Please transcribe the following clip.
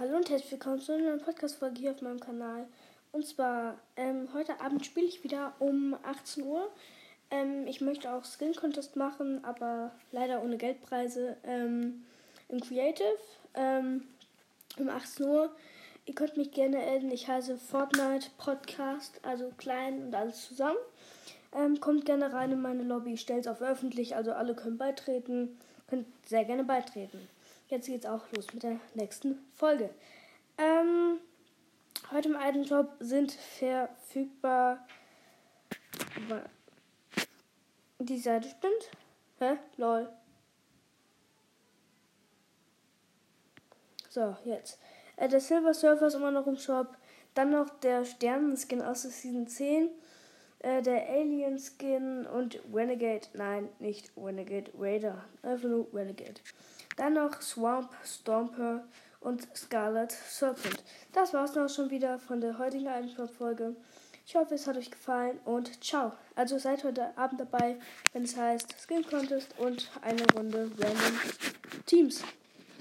Hallo und herzlich willkommen zu einer Podcast-Folge hier auf meinem Kanal. Und zwar, ähm, heute Abend spiele ich wieder um 18 Uhr. Ähm, ich möchte auch Skin Contest machen, aber leider ohne Geldpreise. Ähm, Im Creative ähm, um 18 Uhr. Ihr könnt mich gerne adden. Ich heiße Fortnite Podcast, also klein und alles zusammen. Ähm, kommt gerne rein in meine Lobby. Stellt es auf öffentlich, also alle können beitreten. Könnt sehr gerne beitreten jetzt geht's auch los mit der nächsten Folge. Ähm, heute im alten Job sind verfügbar. Die Seite stimmt? Hä? Lol. So, jetzt. Äh, der Silver Surfer ist immer noch im Shop. Dann noch der Sternenskin aus der Season 10. Äh, der Alien Skin und Renegade. Nein, nicht Renegade Raider. Einfach nur Renegade. Dann noch Swamp, Stomper und Scarlet Serpent. Das war's noch schon wieder von der heutigen Einspruch-Folge. Ich hoffe, es hat euch gefallen und ciao. Also seid heute Abend dabei, wenn es heißt Skin Contest und eine Runde Random Teams.